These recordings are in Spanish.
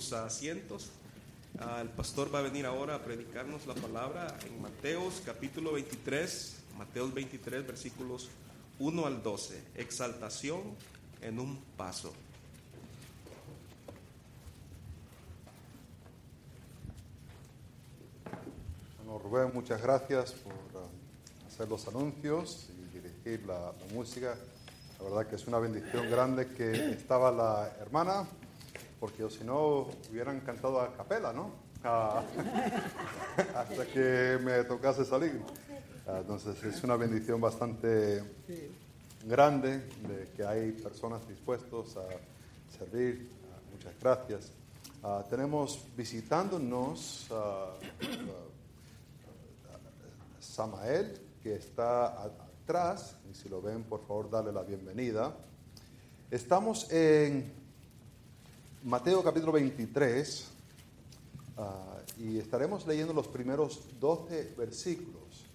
sus asientos. Ah, el pastor va a venir ahora a predicarnos la palabra en Mateos capítulo 23, Mateos 23 versículos 1 al 12. Exaltación en un paso. Bueno, Rubén, muchas gracias por uh, hacer los anuncios y dirigir la, la música. La verdad que es una bendición grande que estaba la hermana, porque si no hubieran cantado a capela, ¿no? Ah, hasta que me tocase salir. Ah, entonces es una bendición bastante grande de que hay personas dispuestas a servir. Muchas gracias. Ah, tenemos visitándonos ah, Samael, que está atrás, y si lo ven, por favor, darle la bienvenida. Estamos en Mateo capítulo 23 ah, y estaremos leyendo los primeros 12 versículos.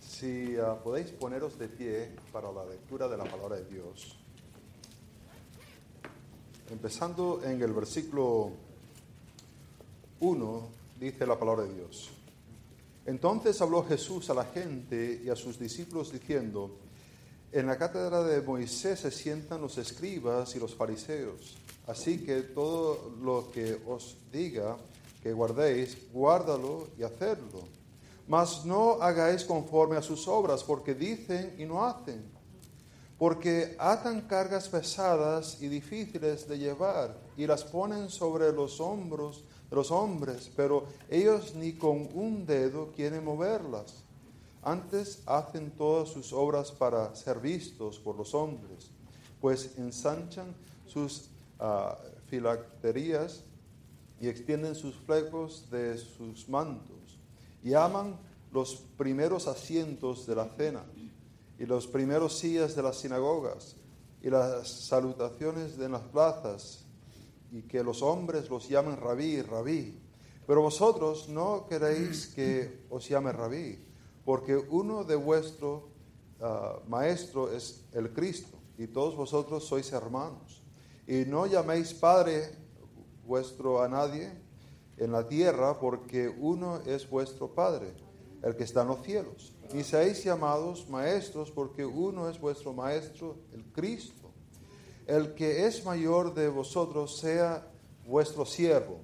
Si ah, podéis poneros de pie para la lectura de la palabra de Dios. Empezando en el versículo 1, dice la palabra de Dios. Entonces habló Jesús a la gente y a sus discípulos diciendo, en la cátedra de Moisés se sientan los escribas y los fariseos, así que todo lo que os diga que guardéis, guárdalo y hacedlo. Mas no hagáis conforme a sus obras, porque dicen y no hacen. Porque atan cargas pesadas y difíciles de llevar y las ponen sobre los hombros de los hombres, pero ellos ni con un dedo quieren moverlas. Antes hacen todas sus obras para ser vistos por los hombres, pues ensanchan sus ah, filacterías y extienden sus flecos de sus mantos y aman los primeros asientos de la cena y los primeros sillas de las sinagogas y las salutaciones de las plazas y que los hombres los llamen rabí, rabí. Pero vosotros no queréis que os llame rabí, porque uno de vuestro ah, maestro es el Cristo y todos vosotros sois hermanos. Y no llaméis Padre vuestro a nadie en la tierra, porque uno es vuestro Padre, el que está en los cielos. Y seáis llamados maestros, porque uno es vuestro Maestro, el Cristo. El que es mayor de vosotros sea vuestro siervo,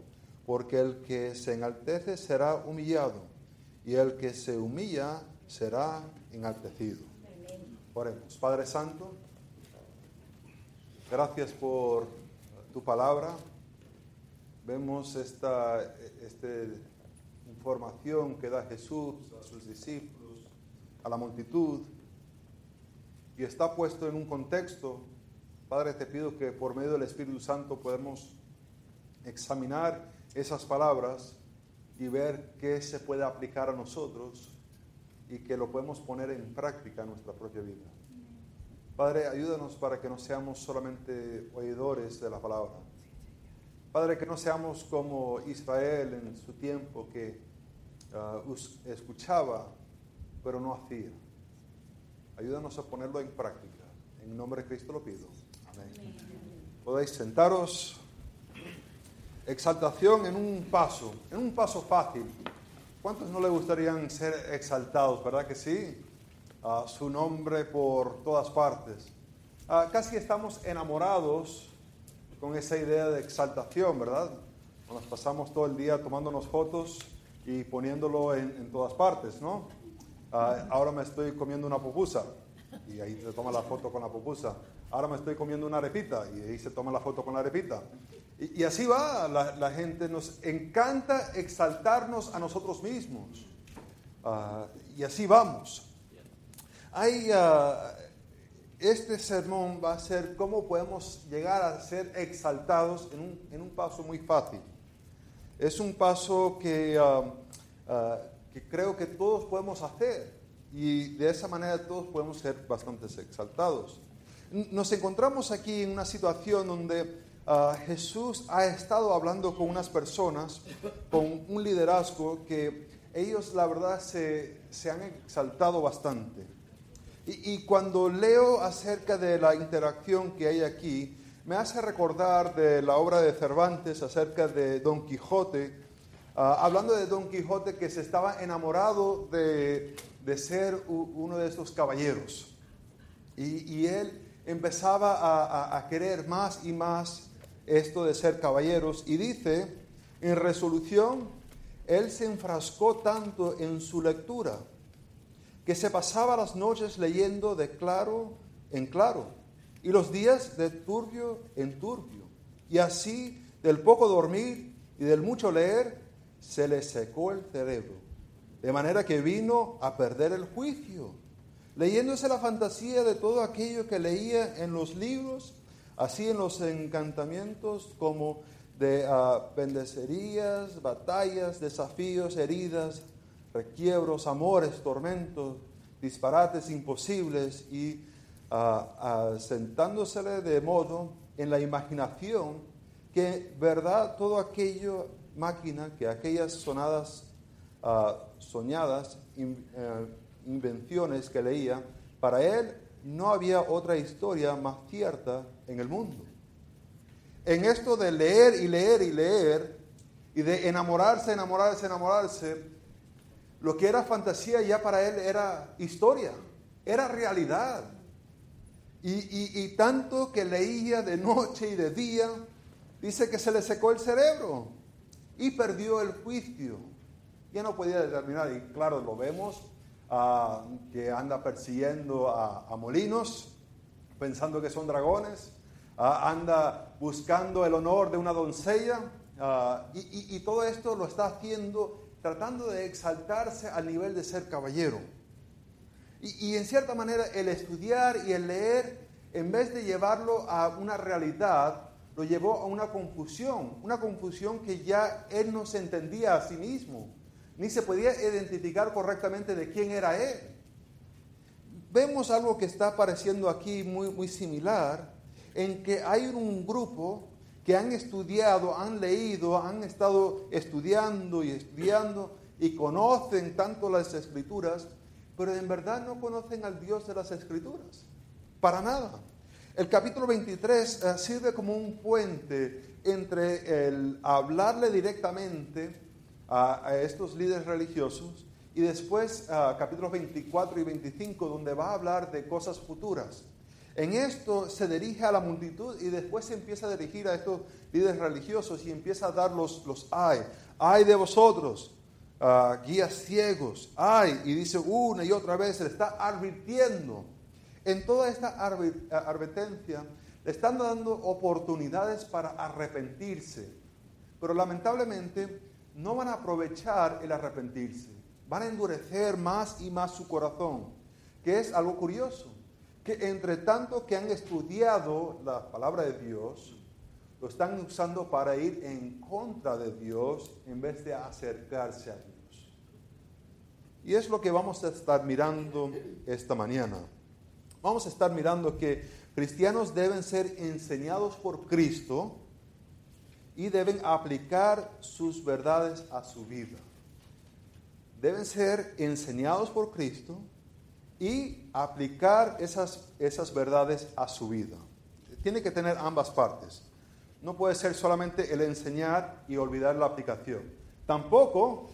porque el que se enaltece será humillado, y el que se humilla será enaltecido. Oremos. Padre Santo, gracias por tu palabra. Vemos esta este información que da Jesús a sus discípulos, a la multitud, y está puesto en un contexto. Padre, te pido que por medio del Espíritu Santo podamos examinar esas palabras y ver qué se puede aplicar a nosotros y que lo podemos poner en práctica en nuestra propia vida. Padre, ayúdanos para que no seamos solamente oidores de la palabra. Padre, que no seamos como Israel en su tiempo que us- escuchaba pero no hacía. Ayúdanos a ponerlo en práctica. En nombre de Cristo lo pido. Amén. Podéis sentaros. Exaltación en un paso, en un paso fácil. ¿Cuántos no le gustarían ser exaltados, verdad que sí? Ah, su nombre por todas partes. Ah, casi estamos enamorados con esa idea de exaltación, ¿verdad? Nos pasamos todo el día tomándonos fotos y poniéndolo en, en todas partes, ¿no? Ah, ahora me estoy comiendo una pupusa y ahí se toma la foto con la pupusa. Ahora me estoy comiendo una arepita y ahí se toma la foto con la arepita. Y, así va la, gente. Nos encanta exaltarnos a nosotros mismos. Ah, y así vamos. Hay, ah, este sermón va a ser cómo podemos llegar a ser exaltados en un, en un paso muy fácil. Es un paso que, ah, que creo que todos podemos hacer y de esa manera todos podemos ser bastante exaltados. Nos encontramos aquí en una situación donde ah, Jesús ha estado hablando con unas personas, con un liderazgo que ellos la verdad se, se han exaltado bastante. Y, cuando leo acerca de la interacción que hay aquí, me hace recordar de la obra de Cervantes acerca de Don Quijote, ah, hablando de Don Quijote que se estaba enamorado de, de ser uno de esos caballeros. Y, y él empezaba a, a, querer más y más esto de ser caballeros. Y dice, en resolución, él se enfrascó tanto en su lectura que se pasaba las noches leyendo de claro en claro y los días de turbio en turbio. Y así, del poco dormir y del mucho leer, se le secó el cerebro, de manera que vino a perder el juicio, leyéndose la fantasía de todo aquello que leía en los libros, así en los encantamientos como de uh, batallas, desafíos, heridas, requiebros, amores, tormentos, disparates imposibles y uh, sentándosele de modo en la imaginación que verdad todo aquello máquina que aquellas sonadas soñadas eh, invenciones que leía para él no había otra historia más cierta en el mundo en esto de leer y leer y leer y de enamorarse, enamorarse, enamorarse, lo que era fantasía ya para él era historia, era realidad. Y, tanto que leía de noche y de día, dice que se le secó el cerebro y perdió el juicio. Ya no podía determinar, y claro, lo vemos, que anda persiguiendo a molinos, pensando que son dragones, anda buscando el honor de una doncella ah, y, todo esto lo está haciendo tratando de exaltarse al nivel de ser caballero. Y, en cierta manera el estudiar y el leer, en vez de llevarlo a una realidad, lo llevó a una confusión, una confusión que ya él no se entendía a sí mismo, ni se podía identificar correctamente de quién era él. Vemos algo que está apareciendo aquí muy, muy similar en que hay un grupo que han estudiado, han leído, han estado estudiando y estudiando y conocen tanto las escrituras, pero en verdad no conocen al Dios de las escrituras. Para nada. El capítulo 23 eh, sirve como un puente entre el hablarle directamente a, estos líderes religiosos y después uh, capítulos 24 y 25 donde va a hablar de cosas futuras. En esto se dirige a la multitud y después se empieza a dirigir a estos líderes religiosos y empieza a dar los, ay. Ay de vosotros, guías ciegos, ay. Y dice una y otra vez, se le está advirtiendo. En toda esta advertencia le están dando oportunidades para arrepentirse. Pero lamentablemente no van a aprovechar el arrepentirse. Van a endurecer más y más su corazón, que es algo curioso que entre tanto que han estudiado la palabra de Dios, lo están usando para ir en contra de Dios en vez de acercarse a Dios. Y es lo que vamos a estar mirando esta mañana. Vamos a estar mirando que cristianos deben ser enseñados por Cristo y deben aplicar sus verdades a su vida. Deben ser enseñados por Cristo y aplicar esas, esas verdades a su vida. Tiene que tener ambas partes. No puede ser solamente el enseñar y olvidar la aplicación. Tampoco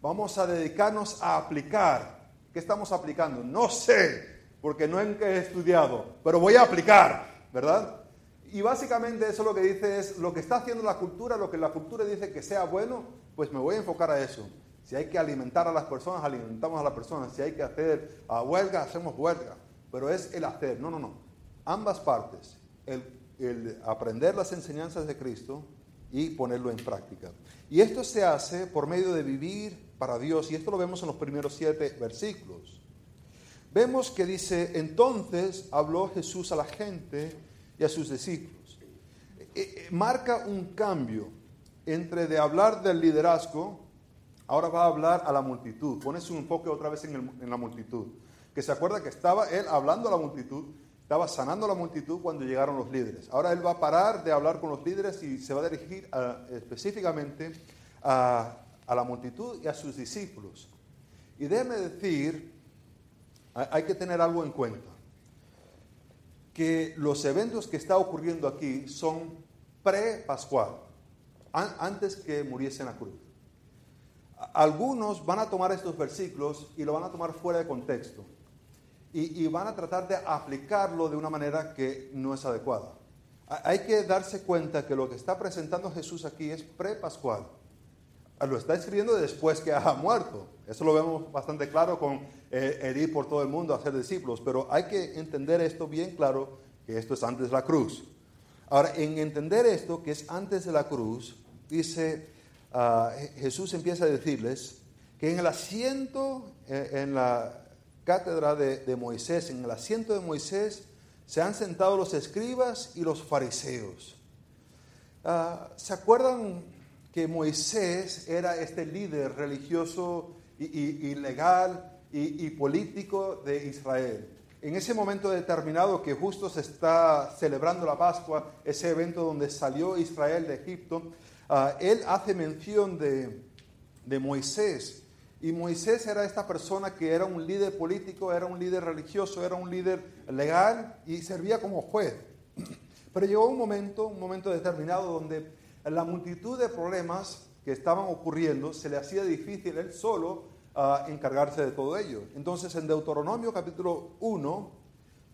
vamos a dedicarnos a aplicar. ¿Qué estamos aplicando? No sé, porque no he estudiado, pero voy a aplicar, ¿verdad? Y básicamente eso lo que dice es lo que está haciendo la cultura, lo que la cultura dice que sea bueno, pues me voy a enfocar a eso. Si hay que alimentar a las personas, alimentamos a las personas. Si hay que hacer a huelga, hacemos huelga. Pero es el hacer. No, no, no. Ambas partes. El, el aprender las enseñanzas de Cristo y ponerlo en práctica. Y esto se hace por medio de vivir para Dios. Y esto lo vemos en los primeros siete versículos. Vemos que dice, entonces habló Jesús a la gente y a sus discípulos. Eh, eh, marca un cambio entre de hablar del liderazgo Ahora va a hablar a la multitud. Pone su enfoque otra vez en, la multitud. Que se acuerda que estaba él hablando a la multitud, estaba sanando a la multitud cuando llegaron los líderes. Ahora él va a parar de hablar con los líderes y se va a dirigir específicamente a, la multitud y a sus discípulos. Y déjeme decir, hay que tener algo en cuenta. Que los eventos que está ocurriendo aquí son pre-pascual, antes que muriese en la cruz. Algunos van a tomar estos versículos y lo van a tomar fuera de contexto y, van a tratar de aplicarlo de una manera que no es adecuada. Hay que darse cuenta que lo que está presentando Jesús aquí es pre-pascual. Lo está escribiendo después que ha muerto. Eso lo vemos bastante claro con eh, ir por todo el mundo a hacer discípulos. Pero hay que entender esto bien claro, que esto es antes de la cruz. Ahora, en entender esto, que es antes de la cruz, dice, ah, Jesús empieza a decirles que en el asiento, eh, en la cátedra de, Moisés, en el asiento de Moisés, se han sentado los escribas y los fariseos. Ah, ¿Se acuerdan que Moisés era este líder religioso y, legal y, político de Israel? En ese momento determinado que justo se está celebrando la Pascua, ese evento donde salió Israel de Egipto, ah, él hace mención de, de Moisés y Moisés era esta persona que era un líder político, era un líder religioso, era un líder legal y servía como juez. Pero llegó un momento, un momento determinado donde la multitud de problemas que estaban ocurriendo se le hacía difícil él solo uh, encargarse de todo ello. Entonces en Deuteronomio capítulo 1,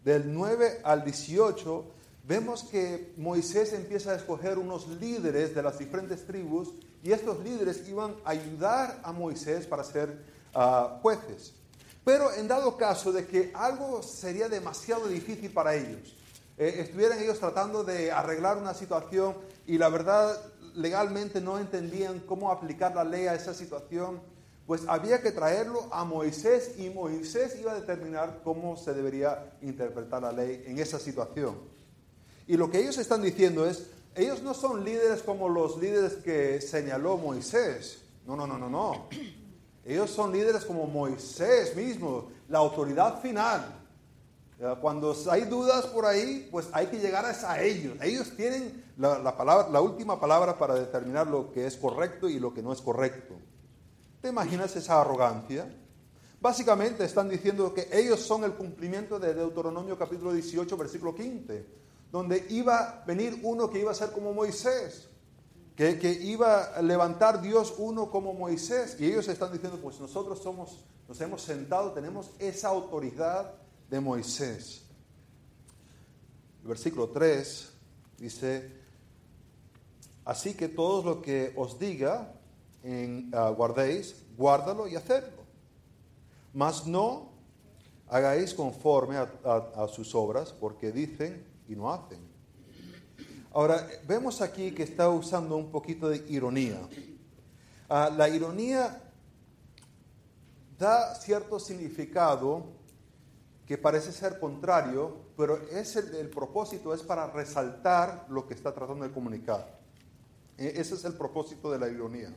del 9 al 18, vemos que Moisés empieza a escoger unos líderes de las diferentes tribus y estos líderes iban a ayudar a Moisés para ser ah, jueces. Pero en dado caso de que algo sería demasiado difícil para ellos, eh, estuvieran ellos tratando de arreglar una situación y la verdad legalmente no entendían cómo aplicar la ley a esa situación, pues había que traerlo a Moisés y Moisés iba a determinar cómo se debería interpretar la ley en esa situación. Y lo que ellos están diciendo es, ellos no son líderes como los líderes que señaló Moisés. No, no, no, no, no. Ellos son líderes como Moisés mismo, la autoridad final. Cuando hay dudas por ahí, pues hay que llegar a ellos. Ellos tienen la, palabra, la última palabra para determinar lo que es correcto y lo que no es correcto. ¿Te imaginas esa arrogancia? Básicamente están diciendo que ellos son el cumplimiento de Deuteronomio capítulo 18, versículo 15 donde iba a venir uno que iba a ser como Moisés, que, iba a levantar Dios uno como Moisés. Y ellos están diciendo, pues nosotros somos, nos hemos sentado, tenemos esa autoridad de Moisés. El versículo 3 dice, así que todo lo que os diga, en, ah, guardéis, guárdalo y hacedlo. Mas no hagáis conforme a sus obras, porque dicen, y no hacen. Ahora, vemos aquí que está usando un poquito de ironía. Ah, la ironía da cierto significado que parece ser contrario, pero es el, propósito es para resaltar lo que está tratando de comunicar. E, ese es el propósito de la ironía.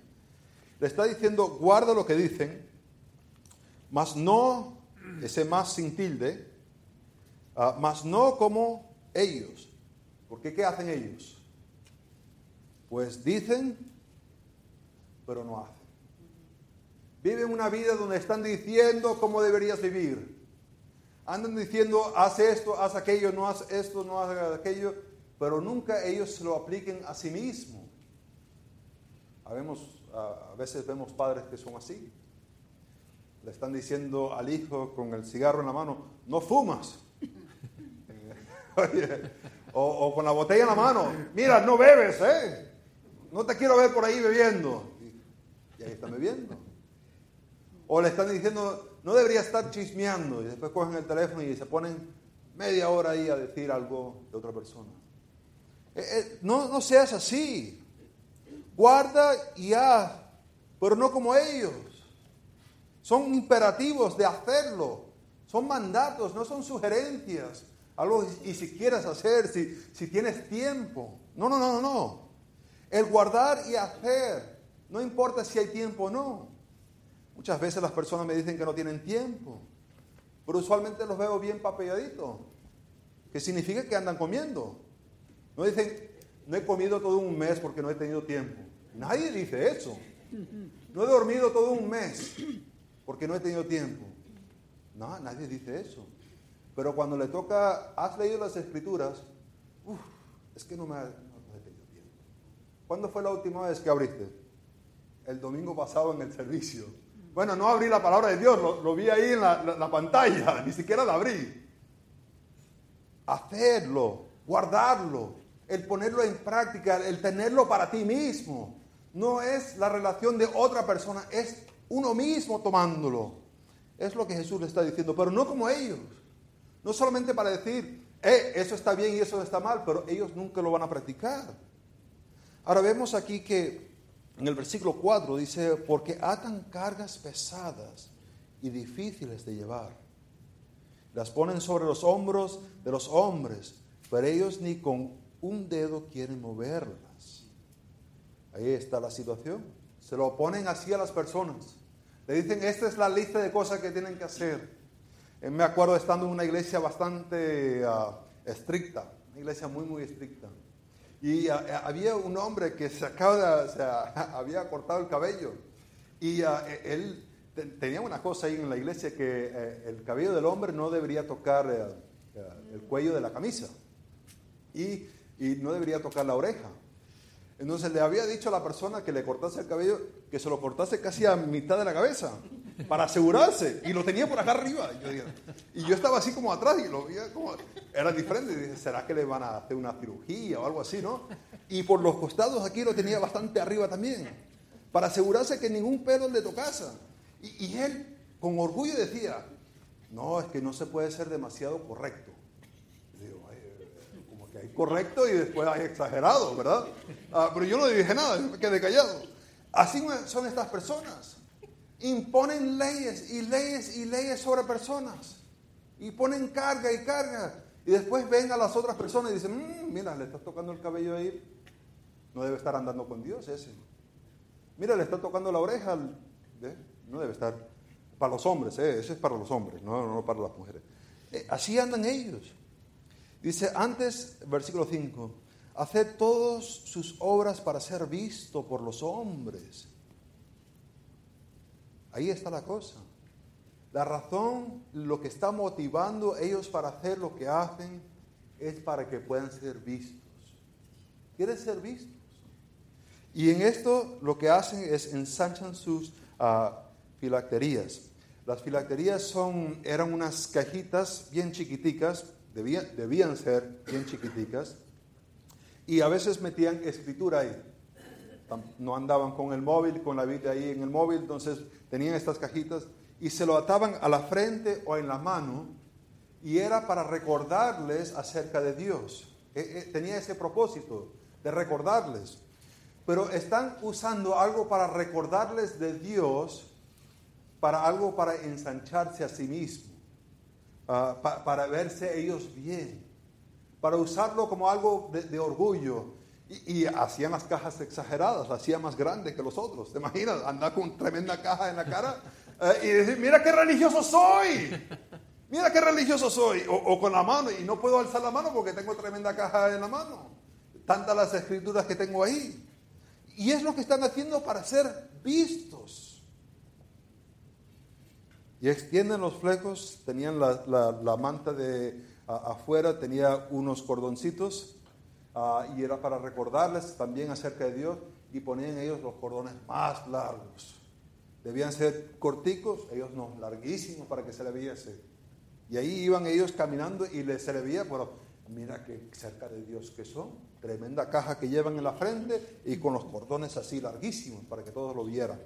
Le está diciendo, guarda lo que dicen, mas no, ese más sin tilde, uh, mas no como ellos. Porque ¿qué hacen ellos? Pues dicen, pero no hacen. Viven una vida donde están diciendo cómo deberías vivir. Andan diciendo, haz esto, haz aquello, no haz esto, no haz aquello, pero nunca ellos se lo apliquen a sí mismos. A veces vemos padres que son así. Le están diciendo al hijo con el cigarro en la mano, no fumas o, con la botella en la mano. Mira, no bebes, ¿eh? No te quiero ver por ahí bebiendo. Y, ahí están bebiendo. O le están diciendo, no debería estar chismeando. Y después cogen el teléfono y se ponen media hora ahí a decir algo de otra persona. Eh, eh, no, no seas así. Guarda y haz, pero no como ellos. Son imperativos de hacerlo. Son mandatos, no son sugerencias algo y si quieres hacer, si, si tienes tiempo. No, no, no, no. El guardar y hacer, no importa si hay tiempo o no. Muchas veces las personas me dicen que no tienen tiempo, pero usualmente los veo bien papelladitos, que significa que andan comiendo. No dicen, no he comido todo un mes porque no he tenido tiempo. Nadie dice eso. No he dormido todo un mes porque no he tenido tiempo. No, nadie dice eso. Pero cuando le toca, has leído las escrituras, es que no me, ha, tenido tiempo. ¿Cuándo fue la última vez que abriste? El domingo pasado en el servicio. Bueno, no abrí la palabra de Dios, lo, vi ahí en la, la pantalla, ni siquiera la abrí. Hacerlo, guardarlo, el ponerlo en práctica, el tenerlo para ti mismo. No es la relación de otra persona, es uno mismo tomándolo. Es lo que Jesús le está diciendo, pero no como ellos. No solamente para decir, eh, eso está bien y eso está mal, pero ellos nunca lo van a practicar. Ahora vemos aquí que en el versículo 4 dice, porque atan cargas pesadas y difíciles de llevar. Las ponen sobre los hombros de los hombres, pero ellos ni con un dedo quieren moverlas. Ahí está la situación. Se lo ponen así a las personas. Le dicen, esta es la lista de cosas que tienen que hacer. Eh, me acuerdo estando en una iglesia bastante ah, estricta, una iglesia muy, muy estricta. Y ah, eh, había un hombre que se acaba había cortado el cabello. Y ah, e, él tenía una cosa ahí en la iglesia que eh, el cabello del hombre no debería tocar el cuello de la camisa. Y y no debería tocar la oreja. Entonces le había dicho a la persona que le cortase el cabello que se lo cortase casi a mitad de la cabeza para asegurarse y lo tenía por acá arriba. Y yo, estaba así como atrás y lo veía como era diferente. Y dije, ¿será que le van a hacer una cirugía o algo así, no? Y por los costados aquí lo tenía bastante arriba también para asegurarse que ningún pelo le tocase. Y, y él con orgullo decía, no, es que no se puede ser demasiado correcto correcto y después hay exagerado, ¿verdad? Ah, pero yo no dije nada, me quedé callado. Así son estas personas. Imponen leyes y leyes y leyes sobre personas. Y ponen carga y carga. Y después ven a las otras personas y dicen, mm, mira, le estás tocando el cabello ahí. No debe estar andando con Dios ese. Mira, le está tocando la oreja. No debe estar. Para los hombres, ¿eh? ese es para los hombres, no, no para las mujeres. Eh, así andan ellos. Dice antes, versículo 5, haced todas sus obras para ser visto por los hombres. Ahí está la cosa. La razón, lo que está motivando ellos para hacer lo que hacen, es para que puedan ser vistos. Quieren ser vistos. Y en esto lo que hacen es ensanchan sus uh, filacterías. Las filacterías son, eran unas cajitas bien chiquiticas debían, ser bien chiquiticas, y a veces metían escritura ahí. No andaban con el móvil, con la Biblia ahí en el móvil, entonces tenían estas cajitas y se lo ataban a la frente o en la mano y era para recordarles acerca de Dios. E, e, tenía ese propósito de recordarles. Pero están usando algo para recordarles de Dios, para algo para ensancharse a sí Ah, para verse ellos bien, para usarlo como algo de, orgullo. Y, hacían las cajas exageradas, las hacían más grandes que los otros. ¿Te imaginas? Andar con tremenda caja en la cara eh, y decir, mira qué religioso soy. Mira qué religioso soy. O, con la mano, y no puedo alzar la mano porque tengo tremenda caja en la mano. Tantas las escrituras que tengo ahí. Y es lo que están haciendo para ser vistos y extienden los flecos, tenían la, manta de afuera, tenía unos cordoncitos ah, y era para recordarles también acerca de Dios y ponían ellos los cordones más largos. Debían ser corticos, ellos no, larguísimos para que se le viese. Y ahí iban ellos caminando y les se le veía, pero mira qué cerca de Dios que son. Tremenda caja que llevan en la frente y con los cordones así larguísimos para que todos lo vieran.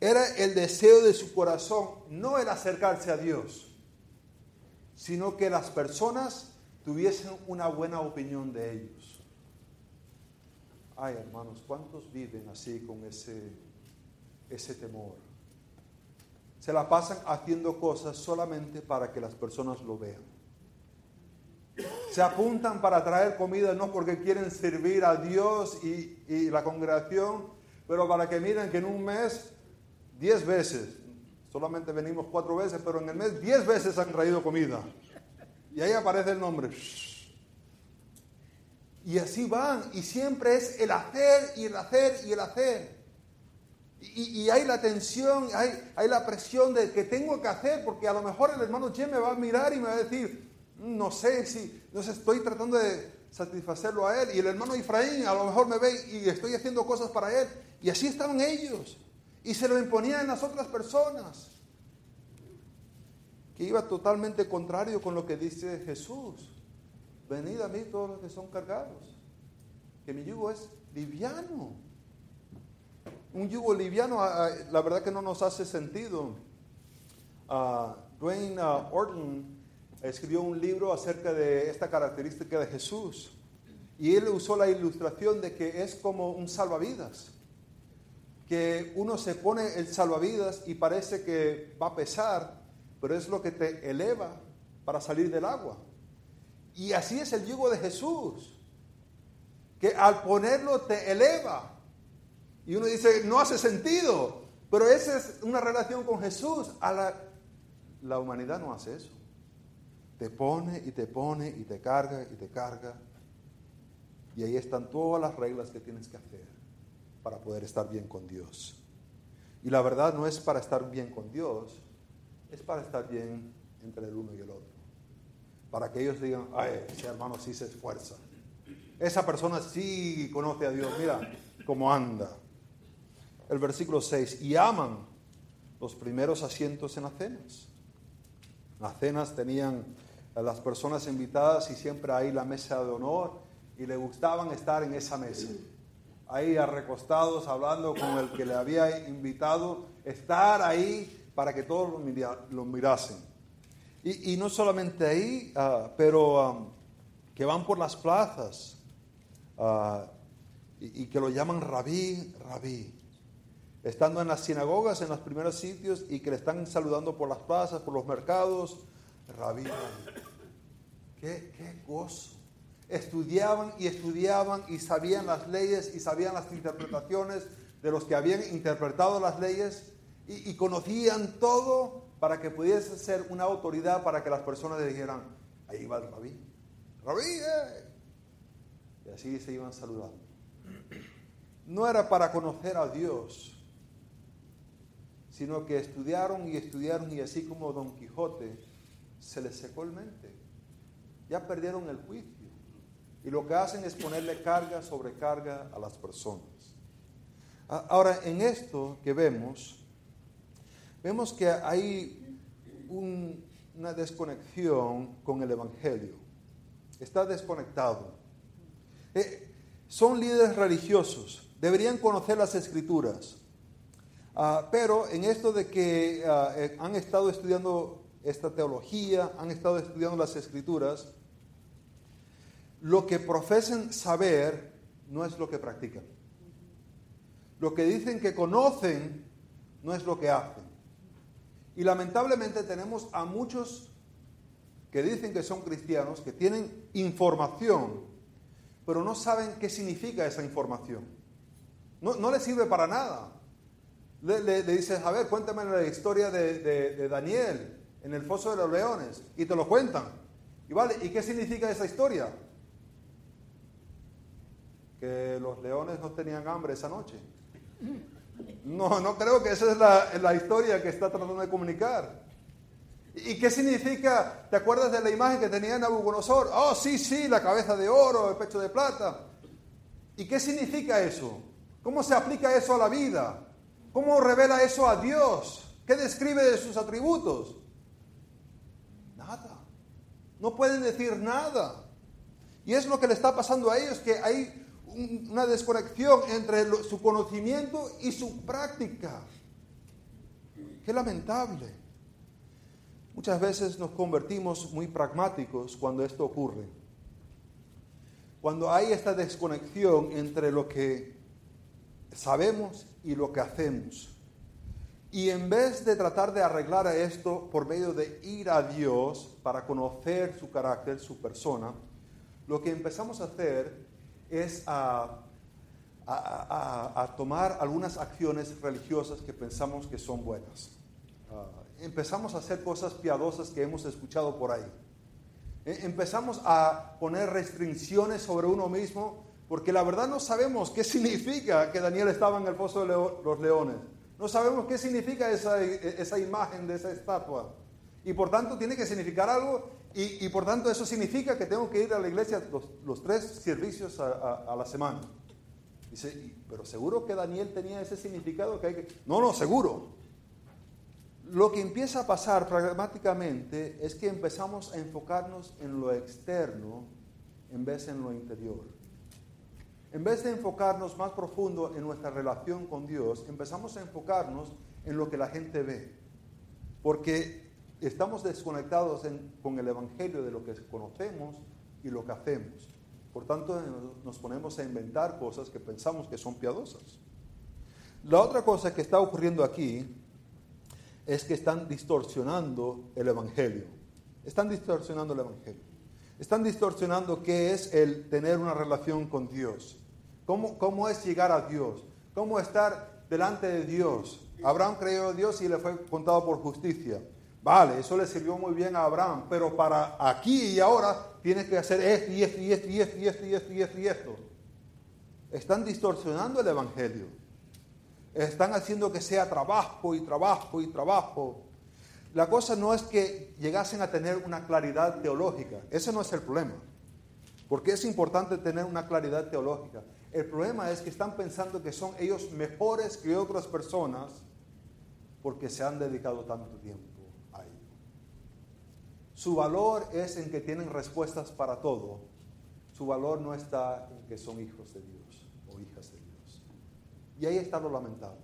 Era el deseo de su corazón, no el acercarse a Dios, sino que las personas tuviesen una buena opinión de ellos. Ay, hermanos, ¿cuántos viven así con ese, ese temor? Se la pasan haciendo cosas solamente para que las personas lo vean. Se apuntan para traer comida no porque quieren servir a Dios y, y la congregación, pero para que miren que en un mes diez veces, solamente venimos cuatro veces, pero en el mes diez veces han traído comida. Y ahí aparece el nombre. Y así van, y siempre es el hacer y el hacer y el hacer. Y, y hay la tensión, hay, hay la presión de que tengo que hacer, porque a lo mejor el hermano Jim me va a mirar y me va a decir, "Mm, no sé si, no sé, estoy tratando de satisfacerlo a él. Y el hermano Efraín a lo mejor me ve y estoy haciendo cosas para él. Y así estaban ellos. Y se lo imponían en las otras personas. Que iba totalmente contrario con lo que dice Jesús. Venid a mí todos los que son cargados. Que mi yugo es liviano. Un yugo liviano, ah, ah, la verdad que no nos hace sentido. Ah, Dwayne ah, Orton escribió un libro acerca de esta característica de Jesús. Y él usó la ilustración de que es como un salvavidas. Que uno se pone el salvavidas y parece que va a pesar, pero es lo que te eleva para salir del agua. Y así es el yugo de Jesús. Que al ponerlo te eleva. Y uno dice, no hace sentido. Pero esa es una relación con Jesús. A la, la humanidad no hace eso. Te pone y te pone y te carga y te carga. Y ahí están todas las reglas que tienes que hacer para poder estar bien con Dios. Y la verdad no es para estar bien con Dios, es para estar bien entre el uno y el otro. Para que ellos digan, ay, ese hermano sí se esfuerza. Esa persona sí conoce a Dios, mira cómo anda. El versículo 6, y aman los primeros asientos en las cenas. Las cenas tenían a las personas invitadas y siempre ahí la mesa de honor y le gustaban estar en esa mesa. Ahí arrecostados hablando con el que le había invitado, estar ahí para que todos lo, mira- lo mirasen. Y, no solamente ahí, ah, pero que van por las plazas ah, y, y que lo llaman rabí, rabí. Estando en las sinagogas, en los primeros sitios, y que le están saludando por las plazas, por los mercados, rabí, rabí. Qué, qué gozo. Estudiaban y estudiaban y sabían las leyes y sabían las interpretaciones de los que habían interpretado las leyes y, conocían todo para que pudiese ser una autoridad para que las personas le dijeran, ahí va el rabí, rabí, eh". y así se iban saludando. No era para conocer a Dios, sino que estudiaron y estudiaron y así como Don Quijote se les secó el mente. Ya perdieron el juicio. Y lo que hacen es ponerle carga sobre carga a las personas. Ahora, en esto que vemos, vemos que hay un- una desconexión con el Evangelio. Está desconectado. Eh, son líderes religiosos, deberían conocer las escrituras, Ah, pero en esto de que ah, eh, han estado estudiando esta teología, han estado estudiando las escrituras, lo que profesen saber no es lo que practican. Lo que dicen que conocen no es lo que hacen. Y lamentablemente tenemos a muchos que dicen que son cristianos, que tienen información, pero no saben qué significa esa información. No, no les sirve para nada. Le, dices, a ver, cuéntame la historia de, de- de Daniel en el foso de los leones. Y te lo cuentan. Y vale, ¿y qué significa esa historia? Que los leones no tenían hambre esa noche. No, no creo que esa es la, la historia que está tratando de comunicar. ¿Y qué significa? ¿Te acuerdas de la imagen que tenía Nabucodonosor? Oh, sí, sí, la cabeza de oro, el pecho de plata. ¿Y qué significa eso? ¿Cómo se aplica eso a la vida? ¿Cómo revela eso a Dios? ¿Qué describe de sus atributos? Nada. No pueden decir nada. Y es lo que le está pasando a ellos, que hay una desconexión entre su conocimiento y su práctica. Qué lamentable. Muchas veces nos convertimos muy pragmáticos cuando esto ocurre. Cuando hay esta desconexión entre lo que sabemos y lo que hacemos. Y en vez de tratar de arreglar esto por medio de ir a Dios para conocer su carácter, su persona, lo que empezamos a hacer es a, a- a- tomar algunas acciones religiosas que pensamos que son buenas. Ah, empezamos a hacer cosas piadosas que hemos escuchado por ahí. Eh, Empezamos a poner restricciones sobre uno mismo Porque la verdad no sabemos qué significa que Daniel estaba en el pozo de los leones. No sabemos qué significa esa, esa imagen de esa estatua. Y por tanto tiene que significar algo y, por tanto eso significa que tengo que ir a la iglesia los, tres servicios a, la semana. Dice, pero seguro que Daniel tenía ese significado que hay que... No, no, seguro. Lo que empieza a pasar pragmáticamente es que empezamos a enfocarnos en lo externo en vez en lo interior. En vez de enfocarnos más profundo en nuestra relación con Dios, empezamos a enfocarnos en lo que la gente ve. Porque estamos desconectados con el Evangelio de lo que conocemos y lo que hacemos. Por tanto, nos ponemos a inventar cosas que pensamos que son piadosas. La otra cosa que está ocurriendo aquí es que están distorsionando el Evangelio. Están distorsionando el Evangelio. Están distorsionando qué es el tener una relación con Dios. ¿Cómo, cómo es llegar a Dios? ¿Cómo estar delante de Dios? Abraham creyó en Dios y le fue contado por justicia. Vale, eso le sirvió muy bien a Abraham, pero para aquí y ahora tiene que hacer esto y esto y esto y esto y esto y esto y esto y esto. Están distorsionando el Evangelio están haciendo que sea trabajo y trabajo y trabajo. La cosa no es que llegasen a tener una claridad teológica, ese no es el problema, porque es importante tener una claridad teológica. El problema es que están pensando que son ellos mejores que otras personas porque se han dedicado tanto tiempo. Su valor es en que tienen respuestas para todo. Su valor no está en que son hijos de Dios o hijas de Dios. Y ahí está lo lamentable.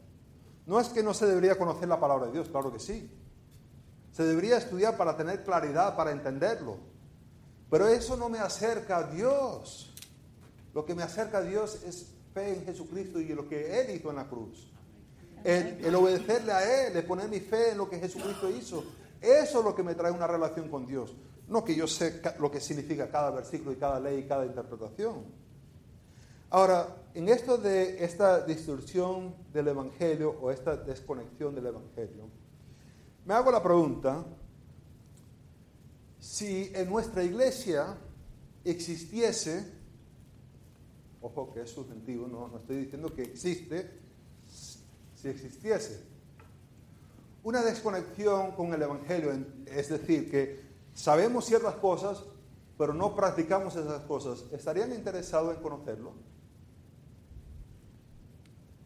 No es que no se debería conocer la palabra de Dios, claro que sí. Se debería estudiar para tener claridad, para entenderlo. Pero eso no me acerca a Dios. Lo que me acerca a Dios es fe en Jesucristo y lo que Él hizo en la cruz. El, obedecerle a Él, el poner mi fe en lo que Jesucristo hizo. Eso es lo que me trae una relación con Dios. No que yo sé lo que significa cada versículo y cada ley y cada interpretación. Ahora, en esto de esta distorsión del Evangelio o esta desconexión del Evangelio, me hago la pregunta, si en nuestra iglesia existiese, ojo que es subjetivo, no, no estoy diciendo que existe, si existiese una desconexión con el Evangelio, es decir, que sabemos ciertas cosas, pero no practicamos esas cosas, ¿estarían interesados en conocerlo?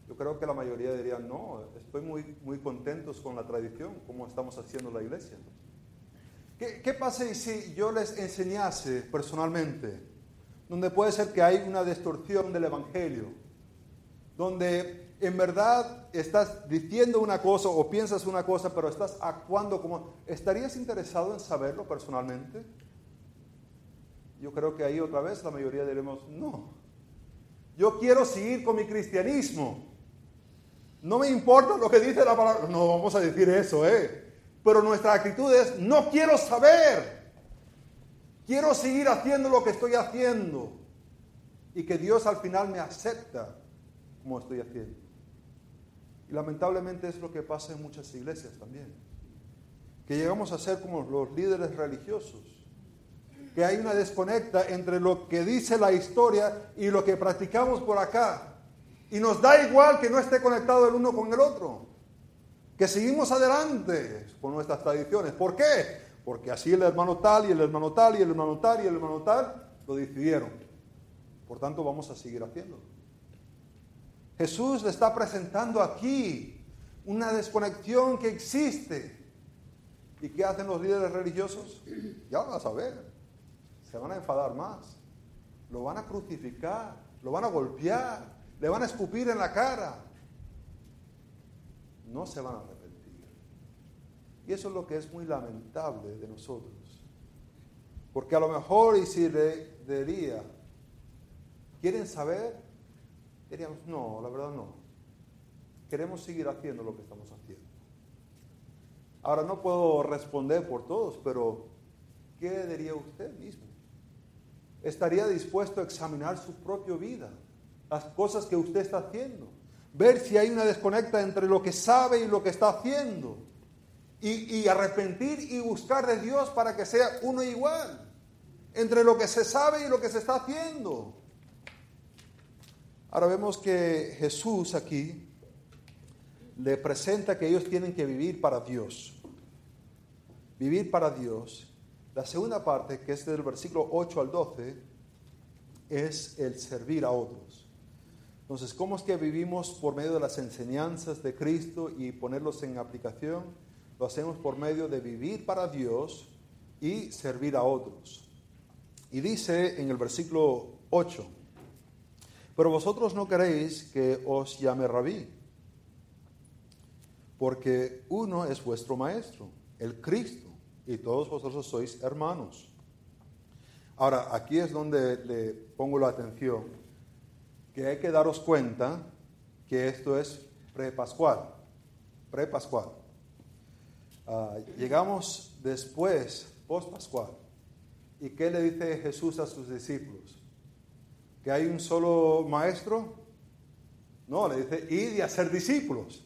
Yo creo que la mayoría dirían, no, estoy muy, muy contentos con la tradición, como estamos haciendo la iglesia. ¿Qué, ¿Qué pasa si yo les enseñase personalmente, donde puede ser que hay una distorsión del Evangelio, donde en verdad estás diciendo una cosa o piensas una cosa, pero estás actuando como... ¿Estarías interesado en saberlo personalmente? Yo creo que ahí otra vez la mayoría diremos, no. Yo quiero seguir con mi cristianismo. No me importa lo que dice la palabra. No vamos a decir eso, ¿eh? Pero nuestra actitud es, no quiero saber. Quiero seguir haciendo lo que estoy haciendo. Y que Dios al final me acepta como estoy haciendo. Y lamentablemente es lo que pasa en muchas iglesias también. Que llegamos a ser como los líderes religiosos. Que hay una desconecta entre lo que dice la historia y lo que practicamos por acá. Y nos da igual que no esté conectado el uno con el otro. Que seguimos adelante con nuestras tradiciones. ¿Por qué? Porque así el hermano tal y el hermano tal y el hermano tal y el hermano tal lo decidieron. Por tanto, vamos a seguir haciéndolo. Jesús le está presentando aquí una desconexión que existe. ¿Y qué hacen los líderes religiosos? Ya van a saber. Se van a enfadar más. Lo van a crucificar. Lo van a golpear le van a escupir en la cara. No se van a arrepentir. Y eso es lo que es muy lamentable de nosotros. Porque a lo mejor, y si le diría, ¿quieren saber? Diríamos, no, la verdad no. Queremos seguir haciendo lo que estamos haciendo. Ahora no puedo responder por todos, pero ¿qué diría usted mismo? ¿Estaría dispuesto a examinar su propia vida? las cosas que usted está haciendo. Ver si hay una desconecta entre lo que sabe y lo que está haciendo. Y, arrepentir y buscar de Dios para que sea uno igual. Entre lo que se sabe y lo que se está haciendo. Ahora vemos que Jesús aquí le presenta que ellos tienen que vivir para Dios. Vivir para Dios. La segunda parte, que es del versículo 8 al 12, es el servir a otros. Entonces, ¿cómo es que vivimos por medio de las enseñanzas de Cristo y ponerlos en aplicación? Lo hacemos por medio de vivir para Dios y servir a otros. Y dice en el versículo 8, pero vosotros no queréis que os llame rabí, porque uno es vuestro maestro, el Cristo, y todos vosotros sois hermanos. Ahora, aquí es donde le pongo la atención, que hay que daros cuenta que esto es prepascual, prepascual. Uh, llegamos después, post-pascual. ¿Y qué le dice Jesús a sus discípulos? ¿Que hay un solo maestro? No, le dice, id y hacer discípulos,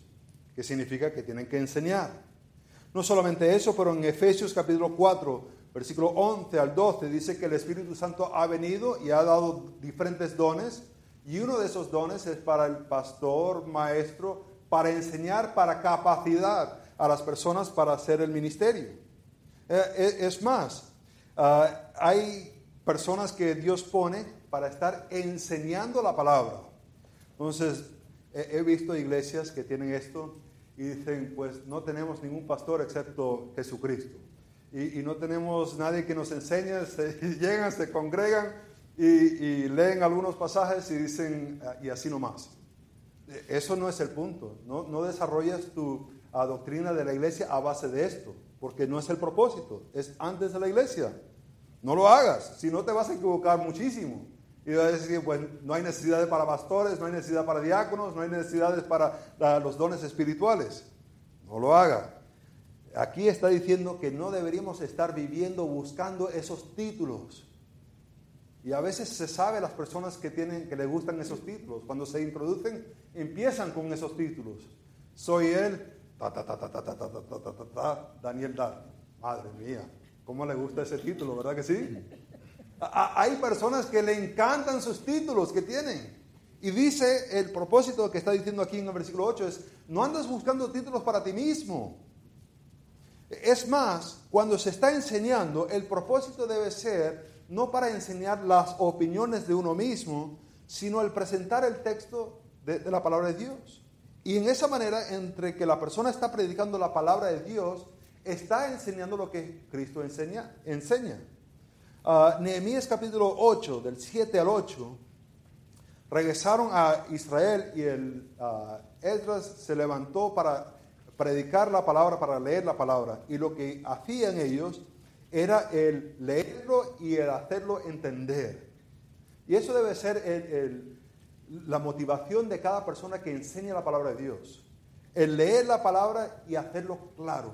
que significa que tienen que enseñar. No solamente eso, pero en Efesios capítulo 4, versículo 11 al 12 dice que el Espíritu Santo ha venido y ha dado diferentes dones y uno de esos dones es para el pastor, maestro, para enseñar, para capacidad a las personas para hacer el ministerio. Eh, eh, es más, ah, hay personas que Dios pone para estar enseñando la palabra. Entonces, he visto iglesias que tienen esto y dicen, pues no tenemos ningún pastor excepto Jesucristo y, no tenemos nadie que nos enseñe, se, llegan, se congregan y, leen algunos pasajes y dicen, ah, y así nomás. Eso no es el punto, no, no desarrollas tu doctrina de la iglesia a base de esto, porque no es el propósito, es antes de la iglesia. No lo hagas, si no te vas a equivocar muchísimo. Y vas a decir, pues no hay necesidad para pastores, no hay necesidad para diáconos, no hay necesidades para los dones espirituales. No lo haga. Aquí está diciendo que no deberíamos estar viviendo buscando esos títulos. Y a veces se sabe las personas que tienen que le gustan esos títulos, cuando se introducen empiezan con esos títulos. Soy él, ta ta ta ta ta ta ta ta ta ta ta Daniel Dar. Madre mía, ¿cómo le gusta ese título, verdad que sí? Hay personas que le encantan sus títulos que tienen. Y dice el propósito que está diciendo aquí en el versículo 8 es, no andas buscando títulos para ti mismo. Es más, cuando se está enseñando, el propósito debe ser no para enseñar las opiniones de uno mismo, sino el presentar el texto de, la palabra de Dios. Y en esa manera, entre que la persona está predicando la palabra de Dios, está enseñando lo que Cristo enseña. enseña. Uh, Nehemías capítulo 8, del 7 al 8, regresaron a Israel y el uh, Esdras se levantó para predicar la palabra, para leer la palabra. Y lo que hacían ellos era el leerlo y el hacerlo entender. Y eso debe ser la motivación de cada persona que enseña la palabra de Dios. El leer la palabra y hacerlo claro.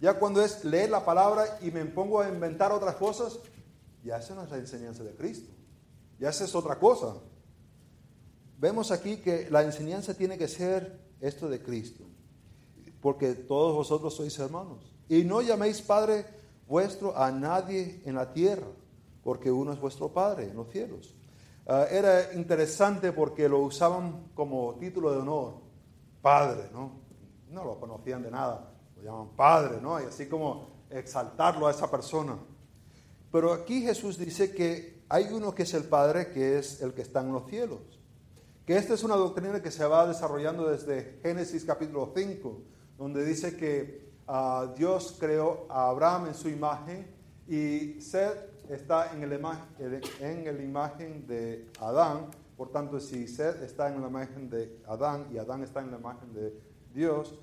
Ya cuando es leer la palabra y me pongo a inventar otras cosas, ya esa no es la enseñanza de Cristo. Ya esa es otra cosa. Vemos aquí que la enseñanza tiene que ser esto de Cristo porque todos vosotros sois hermanos. Y no llaméis Padre vuestro a nadie en la tierra, porque uno es vuestro Padre en los cielos. Ah, era interesante porque lo usaban como título de honor, Padre, ¿no? No lo conocían de nada, lo llaman Padre, ¿no? Y así como exaltarlo a esa persona. Pero aquí Jesús dice que hay uno que es el Padre, que es el que está en los cielos. Que esta es una doctrina que se va desarrollando desde Génesis capítulo 5, donde dice que ah, Dios creó a Abraham en su imagen y Seth está en el, el imagen de Adán. Por tanto, si Seth está en la imagen de Adán y Adán está en la imagen de Dios,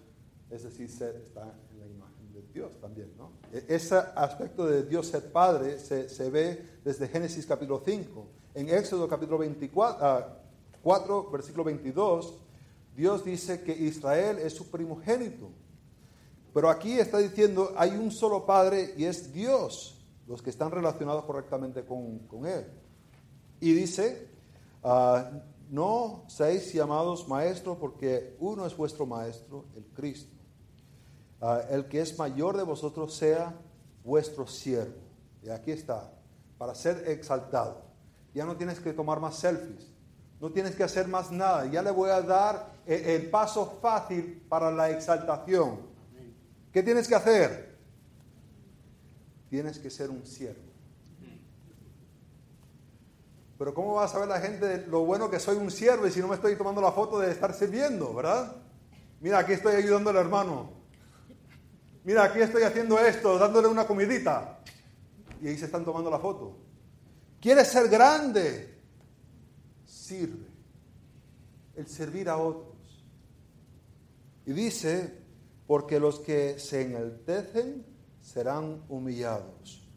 es decir, Seth está en la imagen de Dios también. ¿no? E, ese aspecto de Dios ser Padre se, se, ve desde Génesis capítulo 5. En Éxodo capítulo 24, 4, ah, versículo 22, Dios dice que Israel es su primogénito. Pero aquí está diciendo, hay un solo Padre y es Dios, los que están relacionados correctamente con, Él. Y dice, ah, no seáis llamados maestros porque uno es vuestro maestro, el Cristo. Ah, el que es mayor de vosotros sea vuestro siervo. Y aquí está, para ser exaltado. Ya no tienes que tomar más selfies. No tienes que hacer más nada. Ya le voy a dar el, el paso fácil para la exaltación. ¿Qué tienes que hacer? Tienes que ser un siervo. Pero ¿cómo va a saber la gente lo bueno que soy un siervo y si no me estoy tomando la foto de estar sirviendo, verdad? Mira, aquí estoy ayudando al hermano. Mira, aquí estoy haciendo esto, dándole una comidita. Y ahí se están tomando la foto. ¿Quieres ser grande? Sirve. El servir a otros. Y dice, porque los que se enaltecen serán humillados.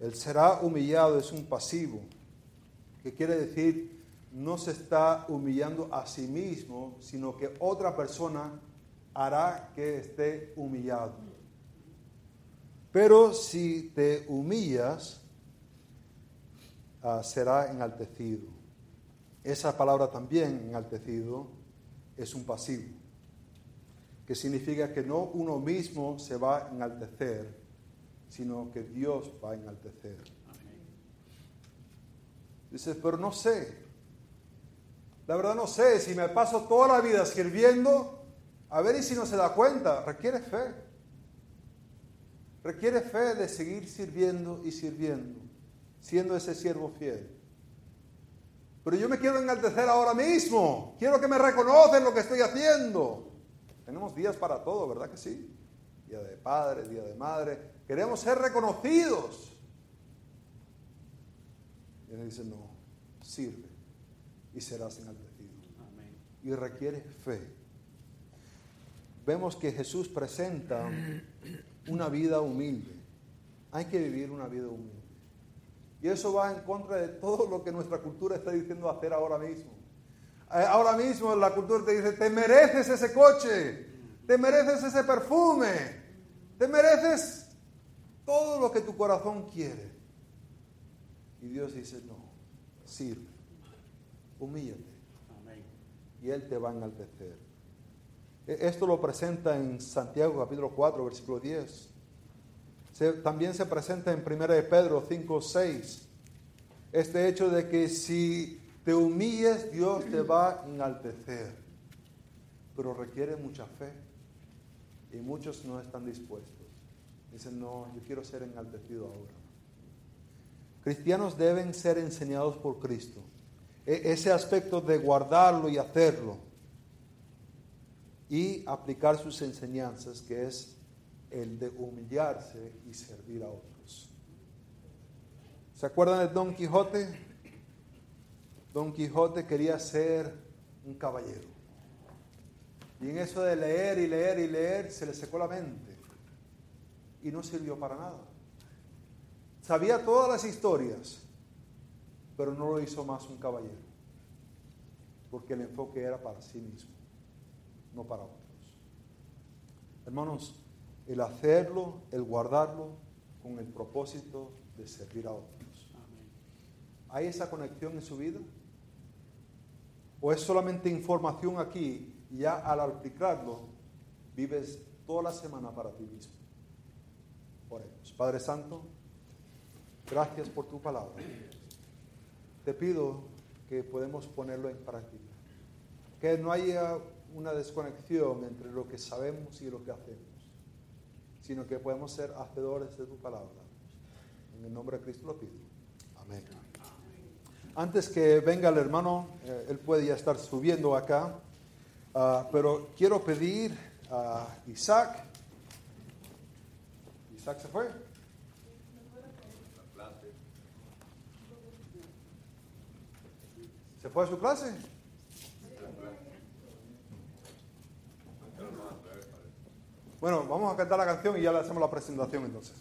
El será humillado es un pasivo, que quiere decir no se está humillando a sí mismo, sino que otra persona hará que esté humillado. Pero si te humillas, uh, será enaltecido. Esa palabra también, enaltecido, es un pasivo, que significa que no uno mismo se va a enaltecer, sino que Dios va a enaltecer. Dices, pero no sé. La verdad no sé, si me paso toda la vida sirviendo, a ver y si no se da cuenta, requiere fe. Requiere fe de seguir sirviendo y sirviendo, siendo ese siervo fiel. Pero yo me quiero enaltecer ahora mismo. Quiero que me reconocen lo que estoy haciendo. Tenemos días para todo, ¿verdad que sí? Día de padre, día de madre. Queremos ser reconocidos. Y él dice, no, sirve y serás enaltecido. Amén. Y requiere fe. Vemos que Jesús presenta una vida humilde. Hay que vivir una vida humilde. Y eso va en contra de todo lo que nuestra cultura está diciendo hacer ahora mismo. Eh, ahora mismo la cultura te dice, te mereces ese coche, te mereces ese perfume, te mereces todo lo que tu corazón quiere. Y Dios dice, no, sirve, humíllate. Y Él te va a enaltecer. E, esto lo presenta en Santiago capítulo 4, versículo 10. también se presenta en 1 de Pedro 5, 6. Este hecho de que si te humilles, Dios te va a enaltecer. Pero requiere mucha fe. Y muchos no están dispuestos. Dicen, no, yo quiero ser enaltecido ahora. Cristianos deben ser enseñados por Cristo. E, ese aspecto de guardarlo y hacerlo. Y aplicar sus enseñanzas, que es el de humillarse y servir a otros. ¿Se acuerdan de Don Quijote? Don Quijote quería ser un caballero. Y en eso de leer y leer y leer se le secó la mente. Y no sirvió para nada. Sabía todas las historias, pero no lo hizo más un caballero, porque el enfoque era para sí mismo, no para otros. Hermanos, el hacerlo, el guardarlo con el propósito de servir a otros. ¿Hay esa conexión en su vida? ¿O es solamente información aquí y ya al aplicarlo vives toda la semana para ti mismo? Oremos. Padre Santo, Gracias por tu palabra. Te pido que podemos ponerlo en práctica. Que no haya una desconexión entre lo que sabemos y lo que hacemos, sino que podemos ser hacedores de tu palabra. En el nombre de Cristo lo pido. Amén. Antes que venga el hermano, eh, él puede ya estar subiendo acá, uh, pero quiero pedir a Isaac. Isaac se fue. ¿Se fue a su clase? Bueno, vamos a cantar la canción y ya le hacemos la presentación entonces.